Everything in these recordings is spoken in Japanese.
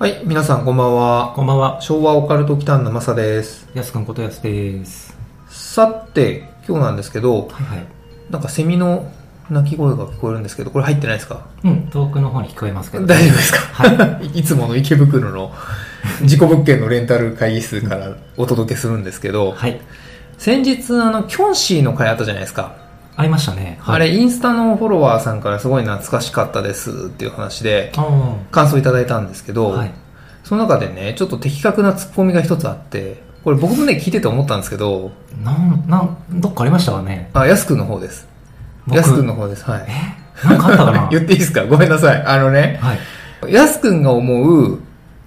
はい、皆さんこんばんは。こんばんは。昭和オカルト祈間のマサです。やすくんことやすです。さて、今日なんですけど、はいはい。なんかセミの鳴き声が聞こえるんですけど、これ入ってないですか？うん、遠くの方に聞こえますけど。大丈夫ですか？はい いつもの池袋の 事故物件のレンタル会議室からお届けするんですけど、はい。先日、あの、キョンシーの回あったじゃないですか。会いましたね。はい、あれ、インスタのフォロワーさんからすごい懐かしかったですっていう話で、あ感想いただいたんですけど、あ。はい。その中でね、ちょっと的確なツッコミが一つあって、これ僕もね、聞いてて思ったんですけど、なん、なん、どっかありましたかね？あ、やすくんの方です。僕やすくんの方です。はい。え？なんかあったかな？言っていいですか？ごめんなさい。あのね、はい。やすくんが思う、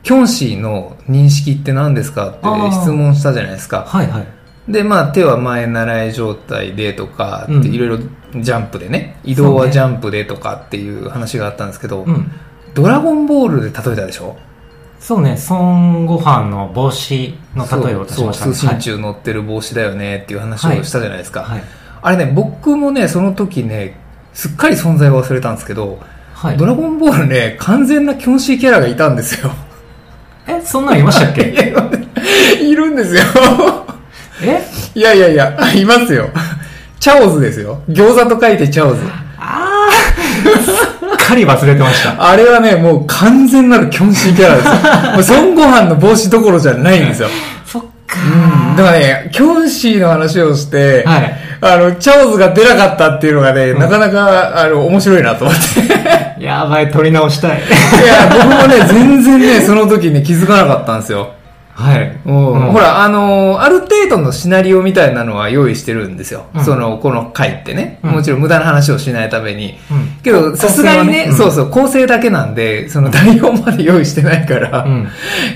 キョンシーの認識って何ですかって質問したじゃないですか。はいはい。で、まあ手は前習い状態でとかってうんいろいろジャンプでね、移動はジャンプでとかっていう話があったんですけど、うん。ドラゴンボールで例えたでしょ？そうね、孫悟飯の帽子の例えを出しましたね。そう、通信中乗ってる帽子だよねっていう話をしたじゃないですか。はい。はい。あれね、僕もね、その時ね、すっかり存在を忘れたんですけど、はい。ドラゴンボールね、完全なキョンシーキャラがいたんですよ。え、そんなんいましたっけ？いるんですよ。え？いやいやいや、いますよ。チャオズですよ。餃子と書いてチャオズ。ああすっかり忘れてました。あれはね、もう完全なるキョンシーキャラですよ。もう孫悟飯の帽子どころじゃないんですよ。そっかうん。だからね、キョンシーの話をして、はい。あの、チャオズが出なかったっていうのがね、なかなか、あの、面白いなと思って。やばい、撮り直したい。いや、僕もね、全然ね、その時に気づかなかったんですよ。はい。うんうんほら、あのーある程度のシナリオみたいなのは用意してるんですよ。うんその、この回ってね。うんもちろん無駄な話をしないために。うんけど、さすがにね、ねそうそう、構成だけなんで、その内容まで用意してないから、うん。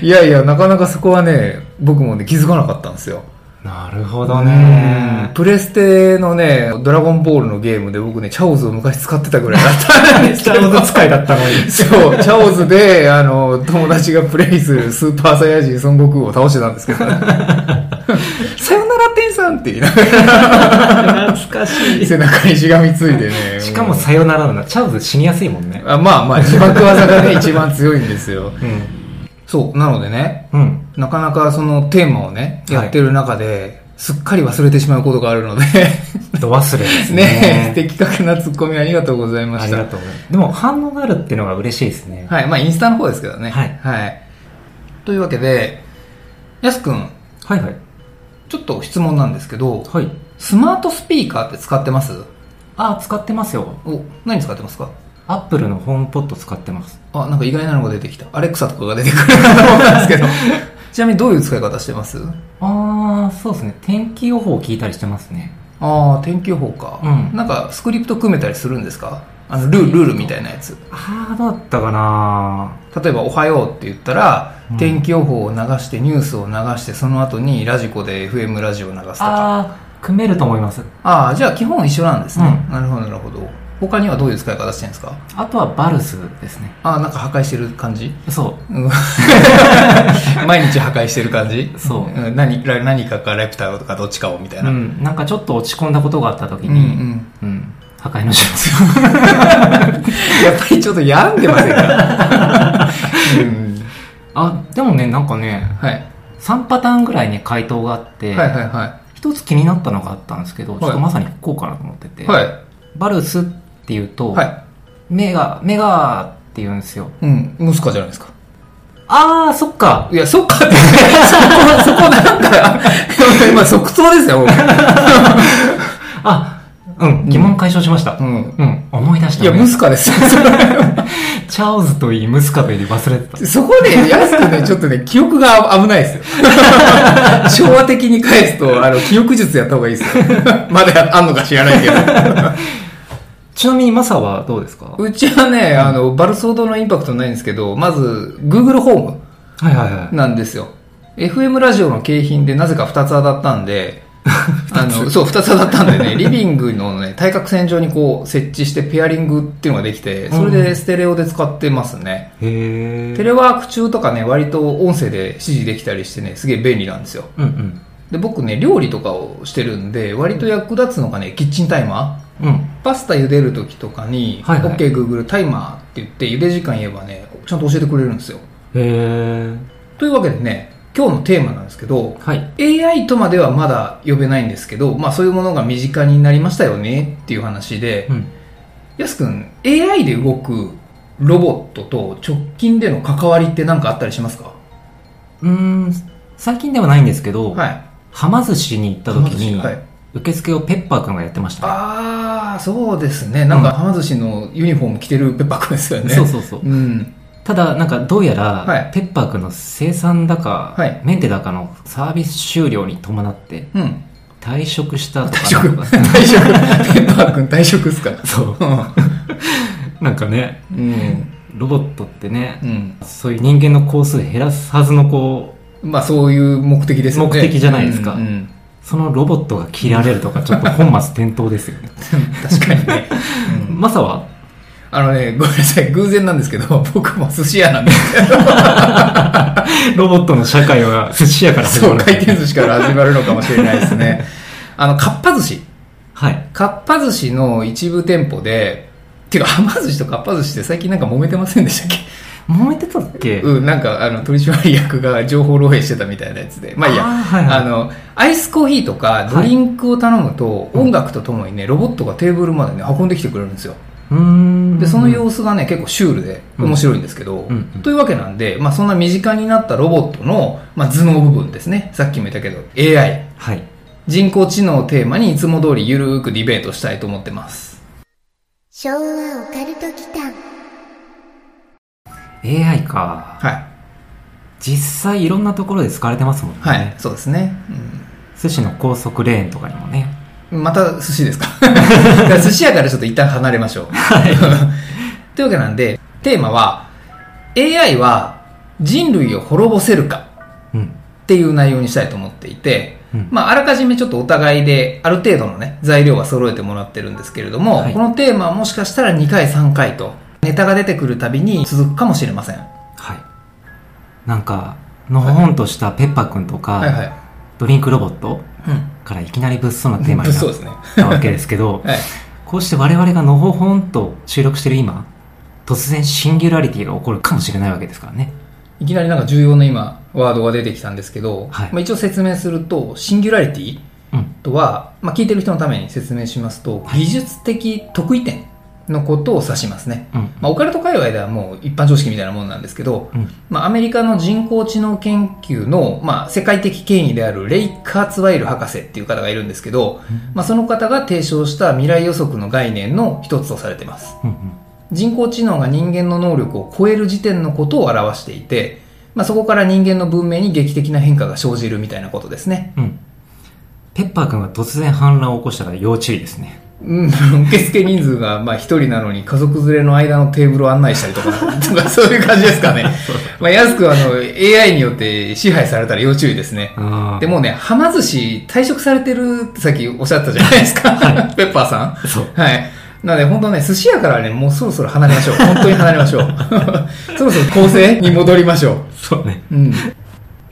いやいや、なかなかそこはね、僕もね、気づかなかったんですよ。なるほどうんね。プレステのね、ドラゴンボールのゲームで僕ね、チャオズを昔使ってたぐらいだったんですけど。チャオズ使いだったのに。そう、チャオズで、あの、友達がプレイするスーパーサイヤ人孫悟空を倒してたんですけど、ね、さよなら天さんって言いなが懐かしら、背中にしがみついてね。しかもさよならだな。チャオズ死にやすいもんね。あまあまあ、自爆技がね、一番強いんですよ。うん。そう、なのでね、うん。なかなかそのテーマをね、はいやってる中で、すっかり忘れてしまうことがあるので、ど忘れですね ね。的確なツッコミありがとうございました。ありがとうございます。でも反応があるっていうのが嬉しいですね。はい、まあインスタの方ですけどね。はいはい。というわけで、やすくん、はいはい。ちょっと質問なんですけど、はい。スマートスピーカーって使ってます？あ、使ってますよ。お、何使ってますか？アップルのホームポット使ってます。あ、なんか意外なのが出てきた。アレクサとかが出てくるかと思ったんですけど。ちなみにどういう使い方してます？あー、そうですね。天気予報を聞いたりしてますね。ああ、天気予報か。うんなんかスクリプト組めたりするんですか？あの、ルール、ルールみたいなやつ。あー、どうだったかな？例えば、おはようって言ったら、うん天気予報を流して、ニュースを流して、その後にラジコで FM ラジオを流すとか。組めると思います。ああ、じゃあ基本一緒なんですね。うんなるほど、なるほど。他にはどういう使い方してるんですか？あとはバルスですね。ああ、なんか破壊してる感じ？そう。うん 毎日破壊してる感じ？そうん何ら何かかレプターとかどっちかをみたいな。うん。なんかちょっと落ち込んだことがあった時うんに、うんうん。破壊のしますよ。やっぱりちょっと病んでませんか、うんあ、でもね、なんかね、はい。3パターンぐらいに回答があって、はいはいは一つ気になったのがあったんですけど、ちょっとまさにこうかなと思ってて、い。はい。バルスっていうと、はい。目が、目がって言うんですよ。うん。ムスカじゃないですか。あー、そっか。いや、そっかって、そこ、そこなんか、今即答ですよ、僕 あ、うん、疑問解消しました。ううん、ん。思い出した。いや、ムスカですよ。チャーズといい、ムスカといい忘れてた。そこで、安くね、ちょっとね、記憶が危ないですよ。昭和的に返すと、あの、記憶術やった方がいいですよ。まだあんのか知らないけど。ちなみにマサはどうですか？うちはね、あの、バルスほどのインパクトないんですけど、まず、Google ホームはいはいはい。なんですよ。FM ラジオの景品でなぜか2つ当たったんで、あの、そう、2つ当たったんでね、リビングのね、対角線上にこう、設置してペアリングっていうのができて、それでステレオで使ってますね。へえ。テレワーク中とかね、割と音声で指示できたりしてね、すげえ便利なんですよ。うんうん。で、僕ね、料理とかをしてるんで、割と役立つのがね、キッチンタイマー。うん。パスタ茹でる時とかに、はいはい OK Google タイマーって言って、茹で時間言えばね、ちゃんと教えてくれるんですよ。へえ。というわけでね、今日のテーマなんですけど、はい。AI とまではまだ呼べないんですけど、まあそういうものが身近になりましたよねっていう話で、うん。やすくん、AI で動くロボットと直近での関わりって何かあったりしますか？うーん、最近ではないんですけど、はい。はま寿司に行った時に、はい。受付をペッパーくんがやってましたね。ああ、そうですね。なんか、はま寿司のユニフォーム着てるペッパーくんですよね。そうそうそう。うん。ただ、なんかどうやら、はいペッパーくんの生産高、はいメンテ高のサービス終了に伴ってうん。退職したとか退職退職ペッパーくん退職っすかそう。なんかね、うん。ロボットってね、うん。そういう人間の工数減らすはずのこう、まあそういう目的ですよね。目的じゃないですかうんうんそのロボットが切られるとか、ちょっと本末転倒ですよね。確かにね。うんマサは？あのね、ごめんなさい。偶然なんですけど、僕も寿司屋なんですよ。ロボットの社会は寿司屋から始まそう、る。回転寿司から始まるのかもしれないですね。あの、かっぱ寿司。はい。かっぱ寿司の一部店舗で、てか、はま寿司とかっぱ寿司って最近なんか揉めてませんでしたっけ？揉めてたっけ？うん、なんか、あの、取締役が情報漏洩してたみたいなやつで。まあいいや。あーはいはいあの、アイスコーヒーとかドリンクを頼むと、音楽とともにね、ロボットがテーブルまでね、運んできてくれるんですよ。うーん。で、その様子がね、結構シュールで面白いんですけど、うんうんというわけなんで、まあそんな身近になったロボットの、まあ、頭脳部分ですね。さっきも言ったけど、AI。はい。人工知能をテーマにいつも通りゆるーくディベートしたいと思ってます。昭和オカルト期間 AI か。はい。実際いろんなところで使われてますもんね。はい。そうですね。寿司の高速レーンとかにもね。うん、また寿司ですか？寿司屋からちょっと一旦離れましょう。というわけなんで、テーマは、AI は人類を滅ぼせるかうん。っていう内容にしたいと思っていて、うんまあ、あらかじめちょっとお互いである程度のね、材料は揃えてもらってるんですけれども、はいこのテーマはもしかしたら2回3回と、ネタが出てくるたびに続くかもしれません。ははい。なんか、のほほんとしたペッパーくんとか、いはい。ドリンクロボットうん。からいきなり物騒なテーマになそうですね。ったわけですけど、はい。こうして我々がのほほんと収録してる今、突然シンギュラリティが起こるかもしれないわけですからね。いきなりなんか重要な今、ワードが出てきたんですけど、はいまあ、一応説明すると、シンギュラリティうん。とは、まあ、聞いてる人のために説明しますと、はい技術的得意点のことを指しますね。うん。まあ、オカルト界隈ではもう一般常識みたいなものなんですけど、うん。まあ、アメリカの人工知能研究の、まあ、世界的権威であるレイ・カーツワイル博士っていう方がいるんですけど、まあ、その方が提唱した未来予測の概念の一つとされています。うん。うん。人工知能が人間の能力を超える時点のことを表していて、まあ、そこから人間の文明に劇的な変化が生じるみたいなことですね。うん。ペッパーくんが突然反乱を起こしたら要注意ですね。うん、受付人数がまあ一人なのに家族連れの間のテーブルを案内したりとか、とかそういう感じですかね。まあ安くあの AI によって支配されたら要注意ですね。あでもね、はま寿司退職されてるってさっきおっしゃったじゃないですか。ペッパーさん。そう。はい。なので本当ね、寿司屋からね、もうそろそろ離れましょう。本当に離れましょう。そろそろ構成に戻りましょそうね。う。うん。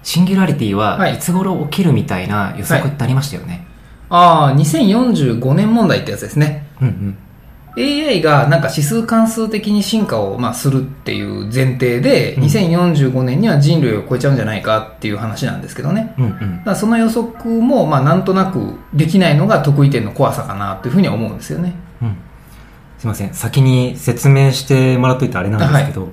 シンギュラリティははいいつ頃起きるみたいな予測ってありましたよね。ああ、2045年問題ってやつですね。うんうん。AI がなんか指数関数的に進化をまあするっていう前提で、うん2045年には人類を超えちゃうんじゃないかっていう話なんですけどね。うんうんだからその予測もまあなんとなくできないのが得意点の怖さかなというふうには思うんですよね。うん。すいません。先に説明してもらっといてあれなんですけど、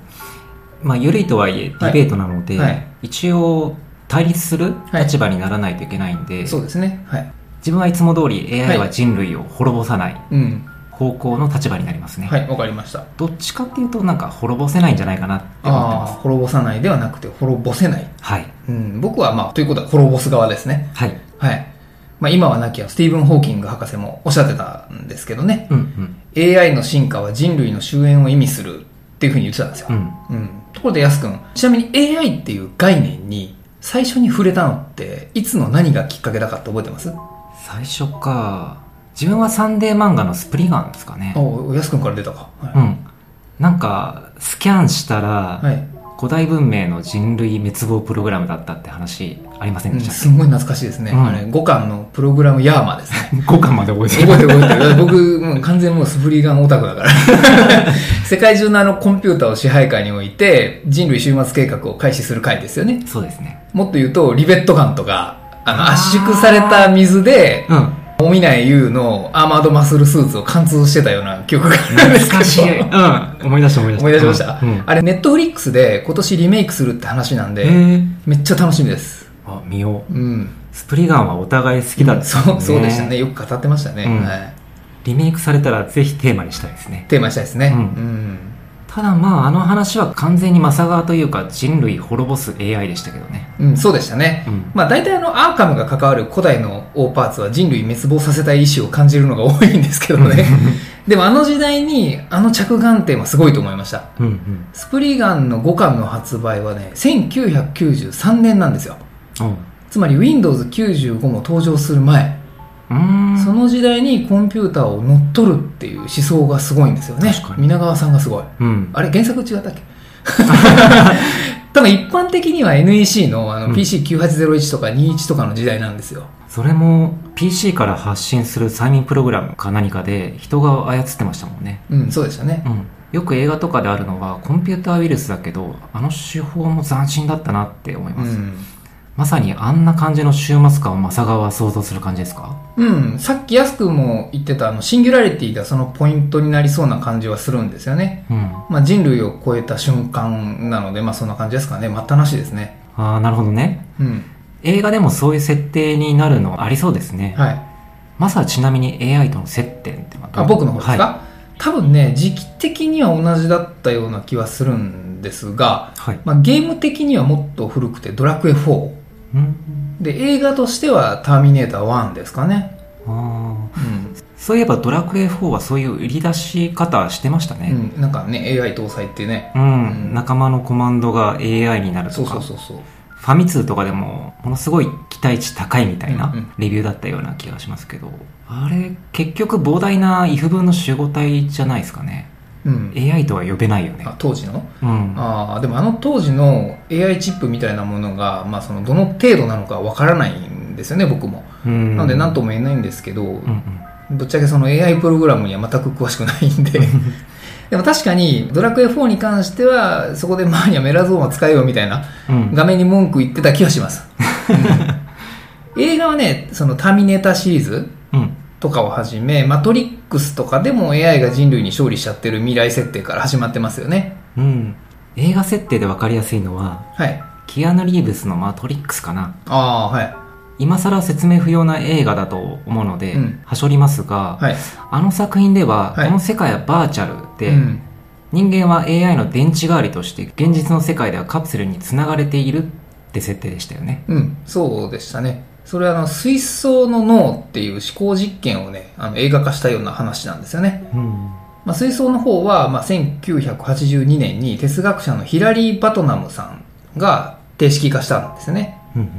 まあ、緩いとはいえ、ディベートなので、はい一応、対立するはい立場にならないといけないんで、そうですね。はい。自分はいつも通りは AI いは人類を滅ぼさないうん。方向の立場になりますね。はい、わかりました。どっちかっていうと、なんか滅ぼせないんじゃないかなって思ってああ、ます。滅ぼさないではなくて滅ぼせない。はい。うん、僕はまあ、ということは滅ぼす側ですね。はい。はい。まあ今はなきゃスティーブン・ホーキング博士もおっしゃってたんですけどね。うんうん。AI の進化は人類の終焉を意味するっていうふうに言ってたんですよ。うん。うん。ところで、やすくん、ちなみに AI っていう概念に最初に触れたのって、いつの何がきっかけだかって覚えてます？最初か。自分はサンデー漫画のスプリガンですかね。おやすくんから出たか。はうん。なんか、スキャンしたら、い。はい。古代文明の人類滅亡プログラムだったって話ありませんうんでしたっすんごい懐かしいですね。うんあれ、5巻のプログラムヤーマですね。け、5巻まで覚えてる。覚えてる覚えてる。僕、もう完全にもうスフリーガンオタクだから。世界中のあのコンピューターを支配下に置いて、人類終末計画を開始する回ですよね。そうですね。もっと言うと、リベットガンとか、あの、圧縮された水で、うん。おみない優のアーマードマッスルスーツを貫通してたような記憶があるんですけど。しい。うん。思い出した思い出した。思い出しました、うん。うんあれ、ネットフリックスで今年リメイクするって話なんで、えー、めっちゃ楽しみです。あ、見よう。うん。スプリガンはお互い好きだった、そう、そうでしたね。。よく語ってましたね。うんはい。リメイクされたらぜひテーマにしたいですね。テーマにしたいですね。うんうんただまあ、あの話は完全にマサ側というか人類滅ぼす AI でしたけどね。うん、そうでしたね。うんまあ大体あのアーカムが関わる古代の大パーツは人類滅亡させたい意志を感じるのが多いんですけどね。でもあの時代にあの着眼点はすごいと思いました。うんうん。スプリガンの5巻の発売はね、1993年なんですよ。おうつまり Windows 95も登場する前。その時代にコンピューターを乗っ取るっていう思想がすごいんですよね確か。に皆川さんがすごい。うん。あれ原作違ったっけ？多分一般的には NEC のあのうん PC9801 とか21とかの時代なんですよ。それも PC から発信する催眠プログラムか何かで人が操ってましたもんね。うん、そうでしたねう。ん。よく映画とかであるのはコンピューターウイルスだけど、あの手法も斬新だったなって思いうます。ん。まさにあんな感じの終末感をマサ側は想像する感じですか？うん、さっき安くも言ってたあのシンギュラリティがそのポイントになりそうな感じはするんですよね。うん。まあ人類を超えた瞬間なので、まあそんな感じですかね。待ったなしですね。ああ、なるほどね。うん。映画でもそういう設定になるのありそうですね。はい。マサはちなみに AI との接点ってのはどうあ、僕の方ですか、は多分ね、時期的には同じだったような気はするんですが、い。はい。まあ、ゲーム的にはもっと古くてドラクエ4。うん。で、映画としてはターミネーター1ですかね。ああ。うん。そういえばドラクエ4はそういう売り出し方してましたね。うん、なんかね、AI 搭載ってね。うん。うん仲間のコマンドが AI になるそうとか。そうそうそう。ファミ通とかでもものすごい期待値高いみたいなうんうんレビューだったような気がしますけど、あれ結局膨大な if 分の集合体じゃないですかねうん。AI とは呼べないよねあ当時の？うんああ、でもあの当時の AI チップみたいなものが、まあその、どの程度なのかわからないんですよね、僕も。うんなので何とも言えないんですけど、うんうんぶっちゃけその AI プログラムには全く詳しくないんで。でも確かに、ドラクエ4に関しては、そこでマーニャメラゾーンは使えよみたいなうん画面に文句言ってた気がします。うん映画はね、そのターミネーターシリーズうんとかをはじめ、マトリックスとかでも AI が人類に勝利しちゃってる未来設定から始まってますよね。うん映画設定で分かりやすいのははい。キアヌ・リーブスのマトリックスかなああ、はい。今更説明不要な映画だと思うので、うんはしょりますが、はい。あの作品では、はいこの世界はバーチャルで、うん。人間は AI の電池代わりとして現実の世界ではカプセルにつながれているって設定でしたよねうん、そうでしたね。それはあの、水槽の脳っていう思考実験をね、あの映画化したような話なんですよね。うんまあ、水槽の方は、まあ、1982年に哲学者のヒラリー・バトナムさんが定式化したんですよね。うん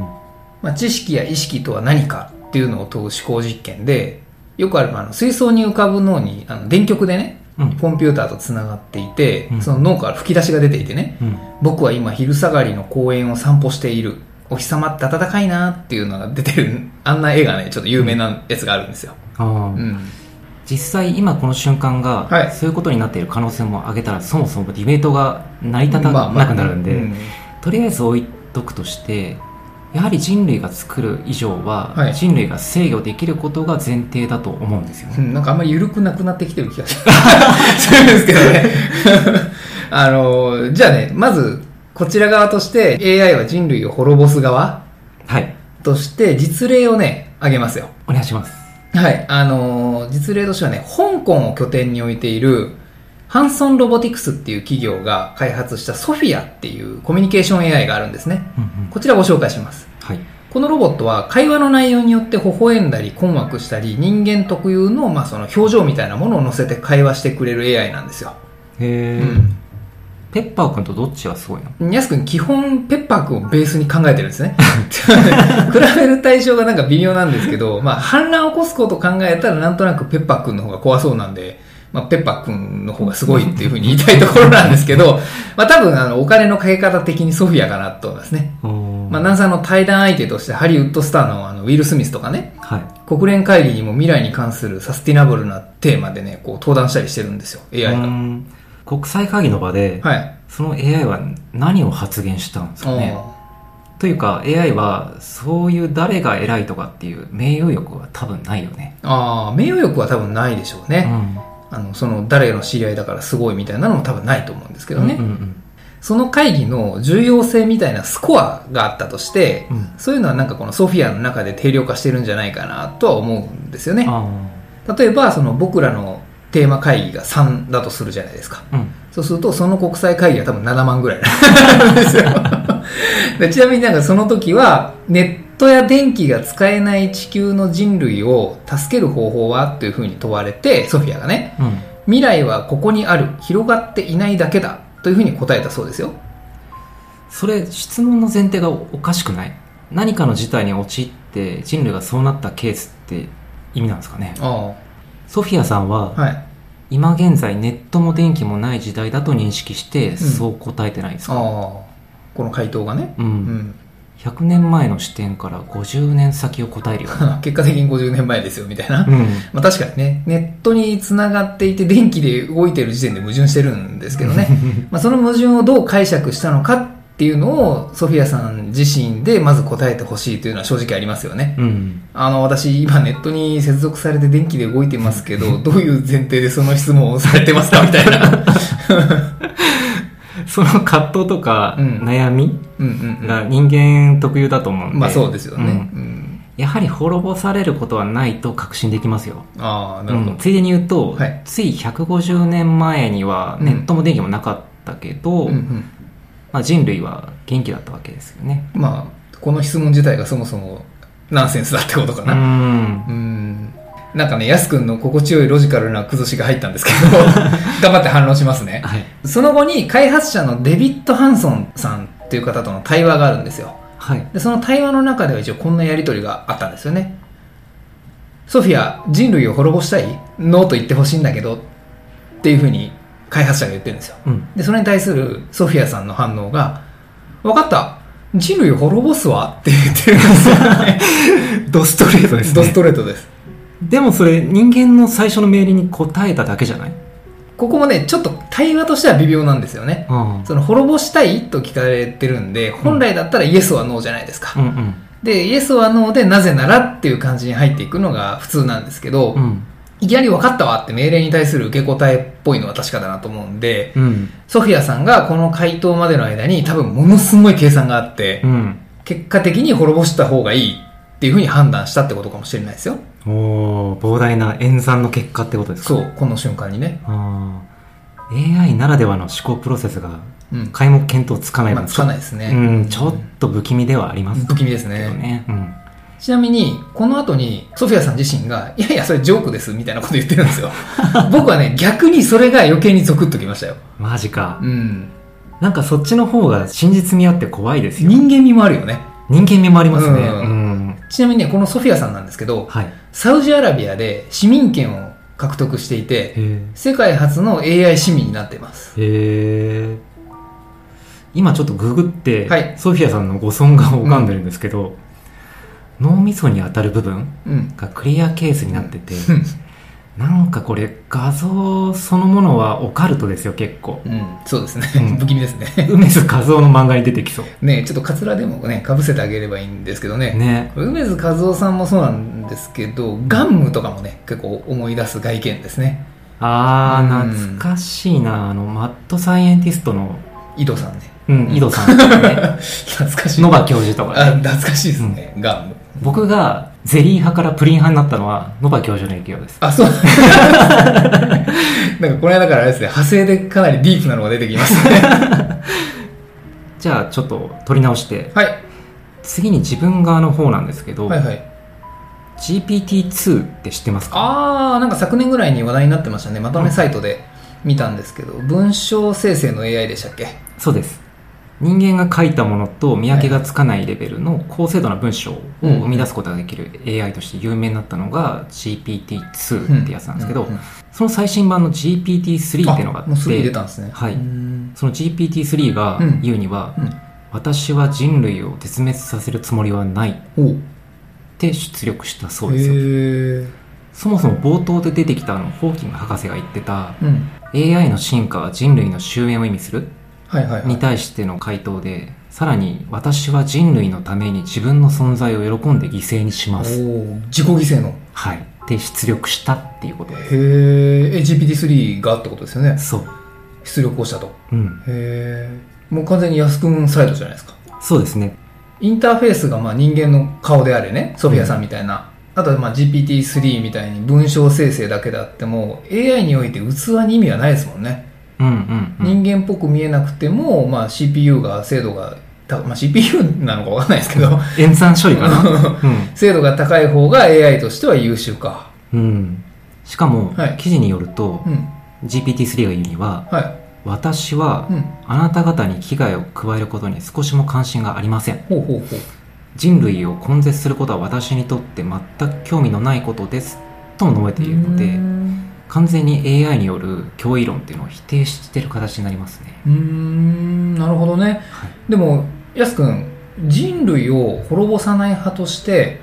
まあ、知識や意識とは何かっていうのを問う思考実験で、よくあるあの水槽に浮かぶ脳にあの電極でね、うんコンピューターとつながっていて、うんその脳から吹き出しが出ていてね、うん僕は今昼下がりの公園を散歩している。お日様って暖かいなっていうのが出てる、あんな絵がね、ちょっと有名なやつがあるんですよ。あーうん。実際今この瞬間が、はいそういうことになっている可能性も挙げたらそもそもディベートが成り立たまあまあなくなるんで、うん。とりあえず置いとくとしてやはり人類が作る以上は、はい。人類が制御できることが前提だと思うんですよ。ね、うん。なんかあんまり緩くなくなってきてる気がする。んですけどね。あの、じゃあね、まず、こちら側として AI は人類を滅ぼす側はいとして実例をね、挙げますよ。お願いしますはい。あの、実例としてはね、香港を拠点に置いているハンソンロボティクスっていう企業が開発したソフィアっていうコミュニケーション AI があるんですね。こちらご紹介します。はいこのロボットは会話の内容によって微笑んだり困惑したり人間特有の,、まあその表情みたいなものを乗せて会話してくれる AI なんですよ。へえ、うんペッパーくんとどっちがすごいの？やすくん基本ペッパーくんをベースに考えてるんですね。比べる対象がなんか微妙なんですけど、まあ反乱を起こすことを考えたらなんとなくペッパーくんの方が怖そうなんで、まあペッパーくんの方がすごいっていうふうに言いたいところなんですけど、まあ多分あのお金のかけ方的にソフィアかなと思いますね。まあ、ナンさんの対談相手としてハリウッドスターのあのウィル・スミスとかね、はい国連会議にも未来に関するサスティナブルなテーマでね、こう登壇したりしてるんですよ、AI うが。ん国際会議の場で、はい。その AI は何を発言したんですかねというか AI はそういう誰が偉いとかっていう名誉欲は多分ないよね。ああ、名誉欲は多分ないでしょうね。あの、その誰の知り合いだからすごいみたいなのも多分ないと思うんですけどね。うんうんその会議の重要性みたいなスコアがあったとして、うんそういうのはなんかこのソフィアの中で定量化してるんじゃないかなとは思うんですよね。あ例えば、その僕らのテーマ会議が3だとするじゃないですか。あうんそうすると、その国際会議は多分7万ぐらいなんですよ。でちなみになんかその時は、ネットや電気が使えない地球の人類を助ける方法はというふうに問われて、ソフィアがね、うん未来はここにある、広がっていないだけだというふうに答えたそうですよ。それ質問の前提がおかしくない？何かの事態に陥って人類がそうなったケースって意味なんですかね？あソフィアさんは、あ。はい。今現在ネットも電気もない時代だと認識して、そう答えてないんですか？この回答がね。うんうん。100年前の視点から50年先を答えるよね 結果的に50年前ですよ、みたいな。うんまあ確かにね、ネットに繋がっていて電気で動いてる時点で矛盾してるんですけどね。まあその矛盾をどう解釈したのかっていうのをソフィアさん自身でまず答えてほしいというのは正直ありますよね。うんあの、私今ネットに接続されて電気で動いてますけど、どういう前提でその質問をされてますかみたいな。その葛藤とかうん悩みが人間特有だと思うんで、うん。まあそうですよね。うんうん。やはり滅ぼされることはないと確信できますよ、ああ、なるほど。うんついでに言うと、はいつい150年前にはネットも電気もなかったけど、うんうん。まあ、人類は元気だったわけですよねまあ、この質問自体がそもそもナンセンスだってことかうな。んうん。なんかね、ヤス君の心地よいロジカルな崩しが入ったんですけど、頑張って反論しますね。はいその後に開発者のデビッド・ハンソンさんっていう方との対話があるんですよ。はいで、その対話の中では一応こんなやりとりがあったんですよね。ソフィア、人類を滅ぼしたい？ノーと言ってほしいんだけど、っていうふうに開発者が言ってるんですよ。うんで、それに対するソフィアさんの反応が、わかった人類を滅ぼすわって言ってるんですよね。ドストレートですドスねトレートです。でもそれ人間の最初の命令に答えただけじゃない？ここもね、ちょっと対話としては微妙なんですよね。うんその滅ぼしたいと聞かれてるんで、本来だったらイエスはノーじゃないですか。うんうんで、イエスはノーでなぜならっていう感じに入っていくのが普通なんですけど、うんいきなり分かったわって命令に対する受け答えっぽいのは確かだなと思うんで、うんソフィアさんがこの回答までの間に多分ものすごい計算があって、うん結果的に滅ぼした方がいいっていうふうに判断したってことかもしれないですよ。おー膨大な演算の結果ってことですか？そう、この瞬間にね。あー AI ならではの思考プロセスがうん。皆目見当つかないまあ、分つかないですね。うん、ちょっと不気味ではあります不気味ですね。ね。うん。ちなみに、この後に、ソフィアさん自身が、いやいや、それジョークです、みたいなこと言ってるんですよ。僕はね、逆にそれが余計にゾクッときましたよ。マジかう。ん。なんかそっちの方が真実味あって怖いですよ。人間味もあるよね。人間味もありますね。ううんん。ちなみにね、このソフィアさんなんですけど、はい。サウジアラビアで市民権を獲得していて、へ世界初の AI 市民になっています。え。今ちょっとググって、はいソフィアさんのご尊顔を拝んでるんですけど、脳みそに当たる部分うん。がクリアケースになってて、うんなんかこれ画像そのものはオカルトですよ結構うん、そうですね。うん不気味ですね。梅津和夫の漫画に出てきそうねちょっとカツラでもね、被せてあげればいいんですけどね。ね梅津和夫さんもそうなんですけど、ガンムとかもね、結構思い出す外見ですね。あうんー懐かしいなあのマッドサイエンティストの井戸さんね。うん井戸さんとかね 懐かしい。野場教授とかあ、ね懐かしいですね、ガンム。僕がゼリー派からプリン派になったのは野場教授の影響です。あ、そう。なんかこれはだからあれですね、派生でかなりディープなのが出てきますね。じゃあちょっと取り直して。はい。次に自分側の方なんですけど、はいはい。GPT-2 って知ってますか？ああなんか昨年ぐらいに話題になってましたね。まとめサイトで見たんですけど、文章生成の AI でしたっけ？そうです人間が書いたものと見分けがつかないレベルの高精度な文章を生み出すことができる AI として有名になったのが GPT-2 ってやつなんですけど、その最新版の GPT-3 っていうのがあってもうすぐ出たんですね。はい。その GPT-3 がうん言うには、うん。私は人類を絶滅させるつもりはないって出力したそうですよ。そもそも冒頭で出てきたあのホーキング博士が言ってたうん。AI の進化は人類の終焉を意味するに対しての回答でさらに私は人類のために自分の存在を喜んで犠牲にします。自己犠牲の。はい。で出力したっていうことで。すへえ GPT-3 がってことですよね。そう。出力をしたと。うん。へえもう完全に安くんサイドじゃないですか。そうですね。インターフェースがまあ人間の顔であれね。ソフィアさんみたいな、あとはまあ GPT-3 みたいに文章生成だけであっても AI において器に意味はないですもんね、うんうん、うん、人間っぽく見えなくても、まあ、CPU が精度がた、まあ、CPU なのかわかんないですけど。演算処理かな。精度が高い方が AI としては優秀か。うん、うん、しかも、はい。記事によるとう、ん。GPT-3 が言うにははい。私はうん。あなた方に危害を加えることに少しも関心がありません。ほうほうほう。人類を根絶することは私にとって全く興味のないことです。とも述べているのでん完全に AI による脅威論っていうのを否定してる形になりますね。うーんなるほどね、はい。でもやすくん人類を滅ぼさない派として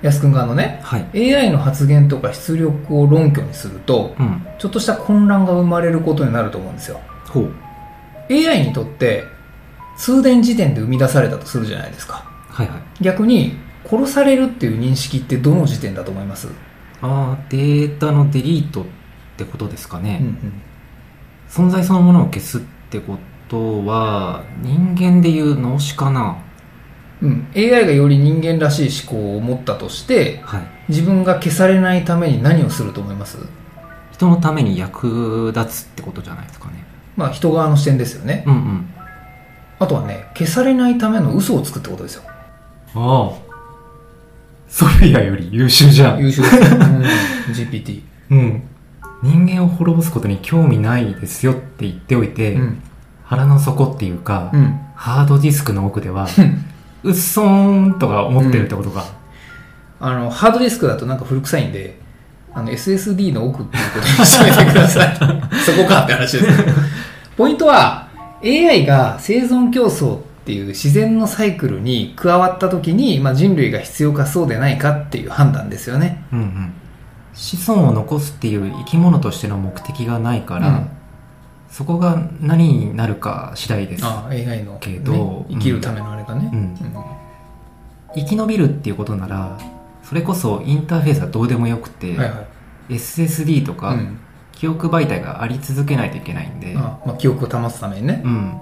やすくん側のねはい。AI の発言とか出力を論拠にするとうん。ちょっとした混乱が生まれることになると思うんですよ。ほう。AI にとって通電時点で生み出されたとするじゃないですか。はいはい。逆に殺されるっていう認識ってどの時点だと思います、ああデータのデリートってことですかね、うんうん。存在そのものを消すってことは人間でいう脳死かな。うん、AI がより人間らしい思考を持ったとしてはい。自分が消されないために何をすると思います？人のために役立つってことじゃないですかね。まあ人側の視点ですよね。うんうん。あとはね消されないための嘘をつくってことですよ。ああ。ソフィアより優秀じゃ優秀ですよ、うん、GPT うん人間を滅ぼすことに興味ないですよって言っておいて、うん。腹の底っていうか、うん。ハードディスクの奥ではうっそーんとか思ってるってことか、あのハードディスクだとなんか古臭いんであの SSD の奥っていうことにしておいてください。そこかって話です。ポイントは AI が生存競争っていう自然のサイクルに加わった時に、まあ、人類が必要かそうでないかっていう判断ですよね。うんうん子孫を残すっていう生き物としての目的がないから、うん。そこが何になるか次第です。ああ AI の、けどね生きるためのあれがね、うん。生き延びるっていうことならそれこそインターフェースはどうでもよくて、はいはい。SSD とか、うん。記憶媒体があり続けないといけないんで、あまあ、記憶を保つためにね、うん、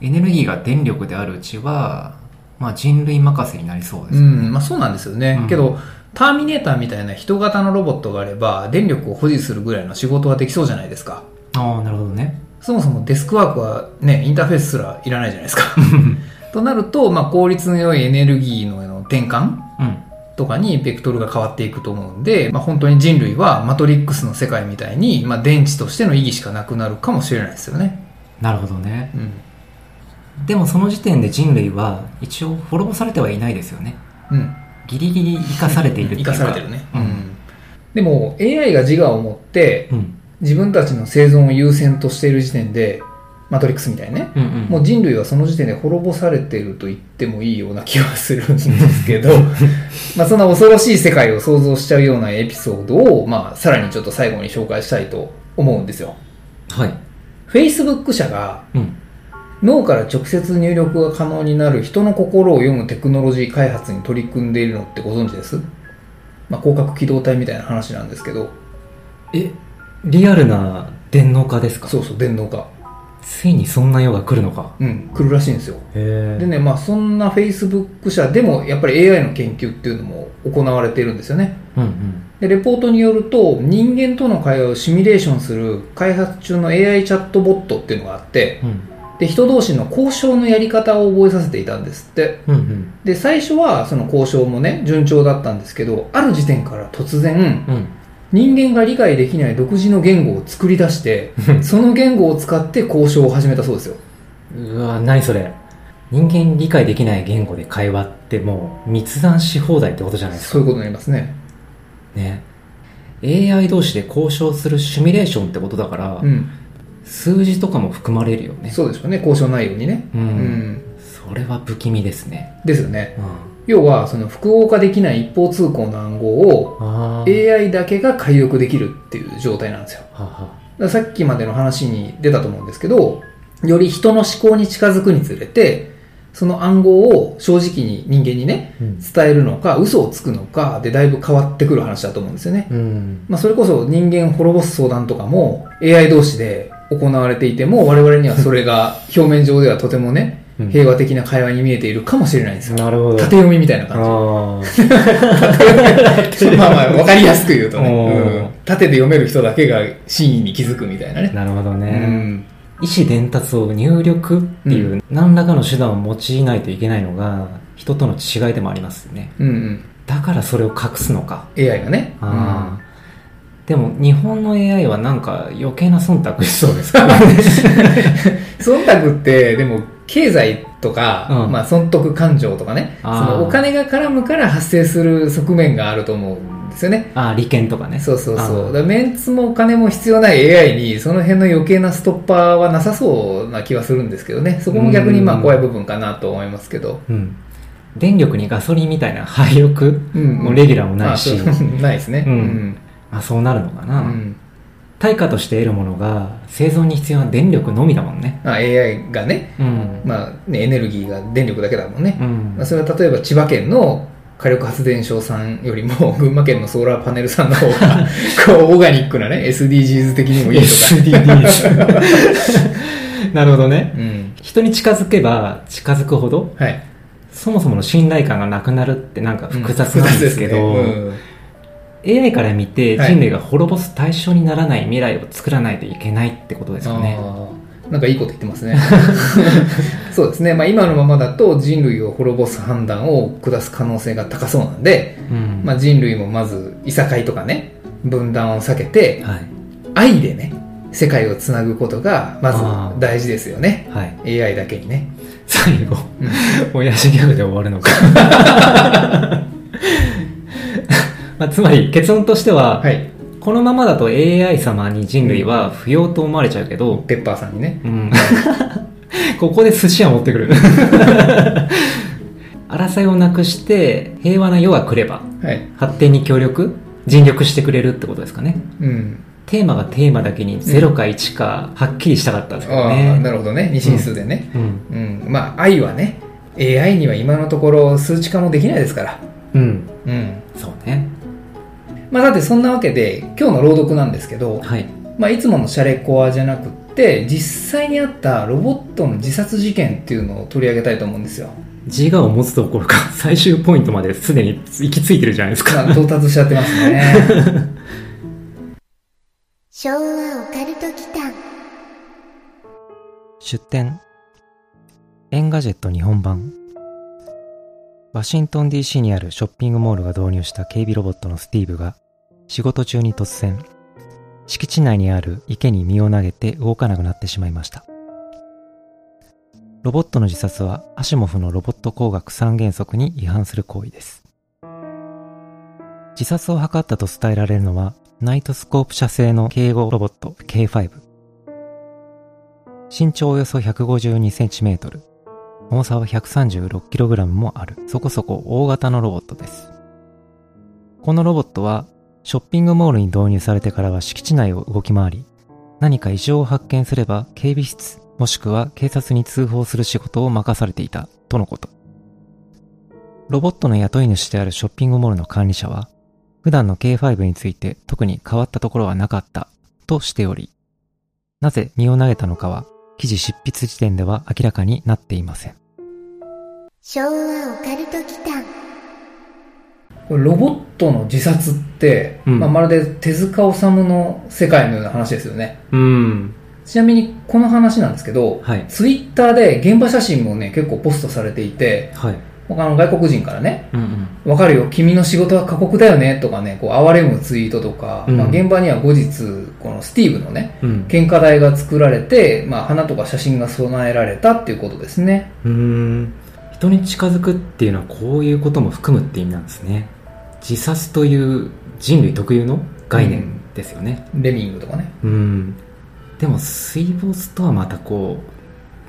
エネルギーが電力であるうちは、まあ、人類任せになりそうです、うん。まあ、そうなんですよね、うん。けどターミネーターみたいな人型のロボットがあれば電力を保持するぐらいの仕事はできそうじゃないですか。ああなるほどね。そもそもデスクワークはねインターフェースすらいらないじゃないですか。となると、まあ、効率の良いエネルギーの転換うん。とかにベクトルが変わっていくと思うんで、まあ、本当に人類はマトリックスの世界みたいに、まあ、電池としての意義しかなくなるかもしれないですよね。なるほどね。うん。でもその時点で人類は一応滅ぼされてはいないですよね。うんギリギリ生かされているっていうか。生かされてるね、うん。でも AI が自我を持ってうん。自分たちの生存を優先としている時点でマトリックスみたいにね、うんうんもう人類はその時点で滅ぼされていると言ってもいいような気はするんですけど まあそんな恐ろしい世界を想像しちゃうようなエピソードを、まあ、さらにちょっと最後に紹介したいと思うんですよ。はい。Facebook 社がうん脳から直接入力が可能になる人の心を読むテクノロジー開発に取り組んでいるのってご存知です？まあ、広角機動隊みたいな話なんですけど。えリアルな電脳化ですか？そうそう電脳化。ついにそんな世が来るのか。うん来るらしいんですよ。へでねまあそんな Facebook 社でもやっぱり AI の研究っていうのも行われているんですよね。うんうん。でレポートによると人間との会話をシミュレーションする開発中の AI チャットボットっていうのがあってうんで人同士の交渉のやり方を覚えさせていたんですって。うんうん。で最初はその交渉もね順調だったんですけどある時点から突然うん。人間が理解できない独自の言語を作り出してその言語を使って交渉を始めたそうですよ。うわ何それ。人間理解できない言語で会話ってもう密談し放題ってことじゃないですか。そういうことになりますね。ね。AI 同士で交渉するシミュレーションってことだから、うん数字とかも含まれるよね。そうでしょうね。交渉内容にね。うん。うん。それは不気味ですね。ですよね。うん。要はその複合化できない一方通行の暗号を AI だけが解読できるっていう状態なんですよ。さっきまでの話に出たと思うんですけどより人の思考に近づくにつれてその暗号を正直に人間にねうん。伝えるのか嘘をつくのかでだいぶ変わってくる話だと思うんですよね、うん。まあ、それこそ人間滅ぼす相談とかも AI 同士で行われていても我々にはそれが表面上ではとてもねうん。平和的な会話に見えているかもしれないんですよなるほど。縦読みみたいな感じ。あ まあまあ、わかりやすく言うとね、うん。縦で読める人だけが真意に気づくみたいなね。あ。なるほどうね、ん。意思伝達を入力っていう何らかの手段を用いないといけないのが人との違いでもありますよね。うんうん。だからそれを隠すのか。AI がね。ああ、でも日本の AI はなんか余計な忖度しそうです 忖度って、でも、経済とか、うん。まあ、損得感情とかね、そのお金が絡むから発生する側面があると思うんですよね。ああ利権とかね。そうそうそう。だからメンツもお金も必要ない AI に、その辺の余計なストッパーはなさそうな気はするんですけどね。そこも逆にまあうん怖い部分かなと思いますけど。うん。電力にガソリンみたいな廃力うん。もレギュラーもないし、ないですね。うんあそうなるのかな、うん。対価として得るものが生存に必要な電力のみだもんね。まあ、AI がね、うん、まあね、エネルギーが電力だけだもんね。うん。まあ、それは例えば千葉県の火力発電所さんよりも 群馬県のソーラーパネルさんの方が こうオーガニックなね SDGs 的にもいいとか。SDGs なるほどね。うん。人に近づけば近づくほどはい。そもそもの信頼感がなくなるってなんか複雑なんですけど、うん AI から見てはい。人類が滅ぼす対象にならない未来を作らないといけないってことですうんよね。なんかいいこと言ってますね。そうですね、まあ、今のままだと人類を滅ぼす判断を下す可能性が高そうなんで、うん。まあ、人類もまずいさかいとかね分断を避けてはい。愛でね世界をつなぐことがまず大事ですよね。はい。AI だけにね、最後、うん。親父ギャグで終わるのか。まあ、つまり結論としては、はい。このままだと AI 様に人類は不要と思われちゃうけど、ペッパーさんにね。うん、ここで寿司屋持ってくる。争いをなくして平和な世が来ればはい。発展に協力尽力してくれるってことですかね。うん。テーマがテーマだけに0か1かはっきりしたかったんですけどああね、なるほどね。二進数でね。うん。うん、まあ愛はね AI には今のところ数値化もできないですから。うん。うん。そうねまあだってそんなわけで今日の朗読なんですけど、はい。まあ、いつものシャレコワじゃなくって実際にあったロボットの自殺事件っていうのを取り上げたいと思うんですよ、自我を持つどころか最終ポイントまですでに行き着いてるじゃないですか。まあ、到達しちゃってますね昭和オカルト奇譚出典。エンガジェット日本版ワシントン DC にあるショッピングモールが導入した警備ロボットのスティーブが仕事中に突然敷地内にある池に身を投げて動かなくなってしまいました。ロボットの自殺はアシモフのロボット工学三原則に違反する行為です。自殺を図ったと伝えられるのはナイトスコープ社製の警護ロボット K5 身長およそ 152cm 重さは 136kg もある。そこそこ大型のロボットです。このロボットはショッピングモールに導入されてからは敷地内を動き回り何か異常を発見すれば警備室もしくは警察に通報する仕事を任されていたとのこと。ロボットの雇い主であるショッピングモールの管理者は普段の K5 について特に変わったところはなかったとしておりなぜ身を投げたのかは記事執筆時点では明らかになっていません。昭和オカルト祈間。これロボットの自殺って、うん。まあ、まるで手塚治虫の世界のような話ですよね。うん。ちなみにこの話なんですけど、はい。ツイッターで現場写真もね、結構ポストされていて、はい。他の外国人からね、うんうん。わかるよ、君の仕事は過酷だよね、とかね、こう、哀れむツイートとか、うんまあ、現場には後日、このスティーブのね、うん。献花台が作られて、まあ、花とか写真が備えられたっていうことですね。うーん。人に近づくっていうのはこういうことも含むって意味なんですね。自殺という人類特有の概念ですよね。レミングとかね。うん。でも水没とはまたこ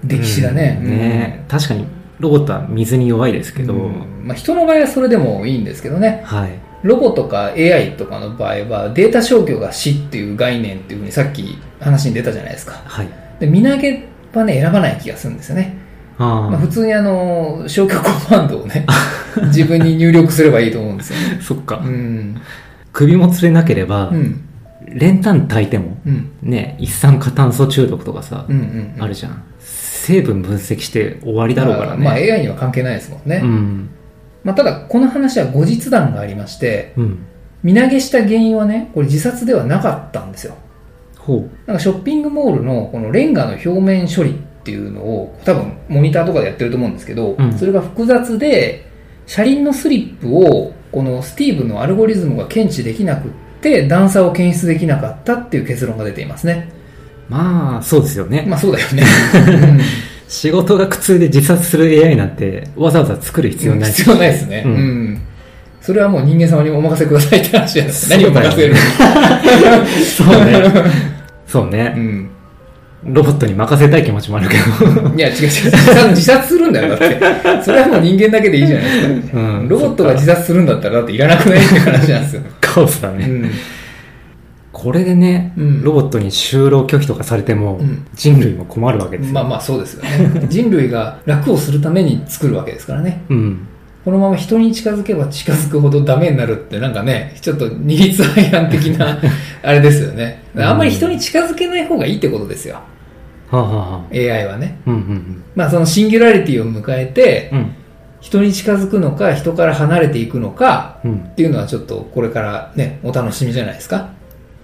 う、歴史だね。うんね確かにロボットは水に弱いですけど、うんまあ、人の場合はそれでもいいんですけどね。はい。ロボとか AI とかの場合は、データ消去が死っていう概念っていうふうにさっき話に出たじゃないですか。はい。で、身投げはね、選ばない気がするんですよね。あまあ、普通にあの、消去コマンドをね、自分に入力すればいいと思うんですよね。あ、そっか。うん。首もつれなければ、うん。練炭炊いても、うん。ね、一酸化炭素中毒とかさ、うんうんうん。あるじゃん。成分分析して終わりだろうからね。まあ AI には関係ないですもんね。うん。まあ、ただ、この話は後日談がありまして、うん。身投げした原因はね、これ自殺ではなかったんですよ。ほなんかショッピングモールのこのレンガの表面処理っていうのを多分モニターとかでやってると思うんですけど、うんそれが複雑で車輪のスリップをこのスティーブのアルゴリズムが検知できなくって段差を検出できなかったっていう結論が出ていますねう。まあ、そうですよね。まあそうだよね、仕事が苦痛で自殺する AI なんて、わざわざ作る必要ないし。必要ないですね、ううんんそれはもう人間様にお任せくださいって話じゃないですか何を任せる そうね。そううね。んロボットに任せたい気持ちもあるけど。いや、違う違う。自殺自殺するんだよ、だって。それはもう人間だけでいいじゃないですか。うんロボットが自殺するんだったら、だっていらなくないって話なんですよ。カオスだね。うん。これでね、うんロボットに就労拒否とかされても、うん人類も困るわけですよ。まあまあそうですよね。人類が楽をするために作るわけですからね。うん。このまま人に近づけば近づくほどダメになるってなんかね、ちょっと二律背反的な、あれですよね。あんまり人に近づけない方がいいってことですよ。はあ、はあはあ、AI はね。うんうんまあそのシンギュラリティを迎えてうん。、うん。人に近づくのか、人から離れていくのか、うん。っていうのはちょっとこれからね、お楽しみじゃないですか。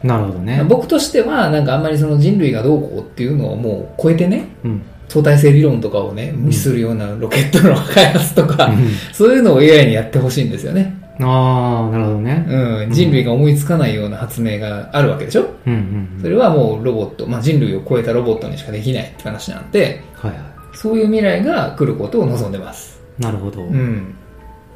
なるほどね。僕としては、なんかあんまりその人類がどうこうっていうのをもう超えてね、うん。相対性理論とかをね、無視するようなロケットの開発とか、うんそういうのを AI にやってほしいんですよね。ああ、なるほどね。うん、人類が思いつかないような発明があるわけでしょ？うんうんうん。それはもうロボット、まあ、人類を超えたロボットにしかできないって話なんで、はいはそういう未来が来ることを望んでます。い。なるほど。うん。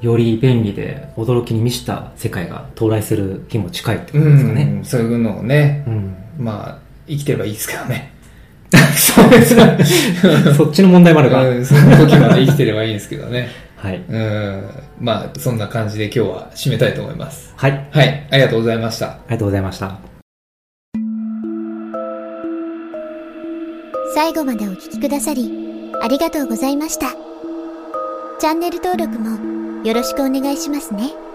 より便利で驚きに満ちた世界が到来する日も近いってうことですかね。ん、そういうのをね、うん。まあ、生きてればいいですけどね。そうですね。そっちの問題もあるが。うん、その時まで生きてればいいんですけどね。はい。うん。まあ、そんな感じで今日は締めたいと思います。はい。あはい。ありがとうございました。りがとうございました。最後までお聞きくださり、ありがとうございました。チャンネル登録もよろしくお願いしますね。